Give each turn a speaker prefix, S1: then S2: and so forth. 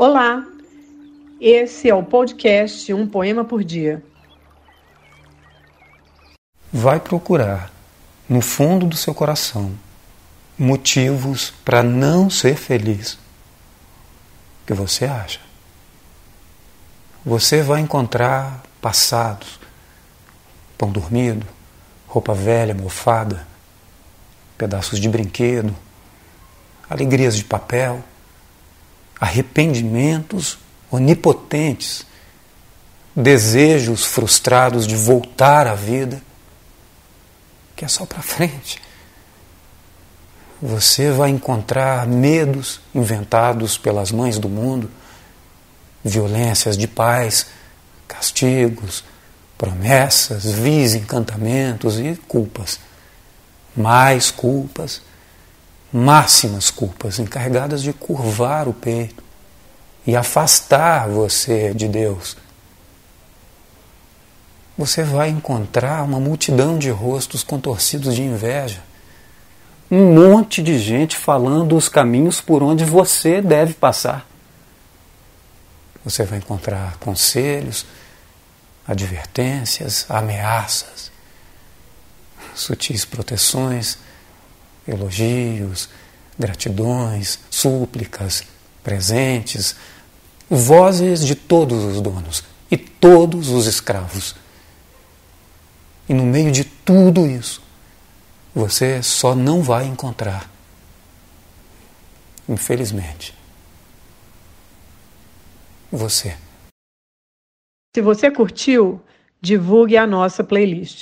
S1: Olá, esse é o podcast Um Poema por Dia.
S2: Vai procurar, no fundo do seu coração, motivos para não ser feliz. O que você acha? Você vai encontrar passados, pão dormido, roupa velha, mofada, pedaços de brinquedo, alegrias de papel, arrependimentos onipotentes, desejos frustrados de voltar à vida, que é só para frente. Você vai encontrar medos inventados pelas mães do mundo, violências de pais, castigos, promessas, vis, encantamentos e culpas. Mais culpas, máximas culpas, encarregadas de curvar o peito e afastar você de Deus. Você vai encontrar uma multidão de rostos contorcidos de inveja. Um monte de gente falando os caminhos por onde você deve passar. Você vai encontrar conselhos, advertências, ameaças, sutis proteções, elogios, gratidões, súplicas, presentes, vozes de todos os donos e todos os escravos. E no meio de tudo isso, você só não vai encontrar, infelizmente, você.
S1: Se você curtiu, divulgue a nossa playlist.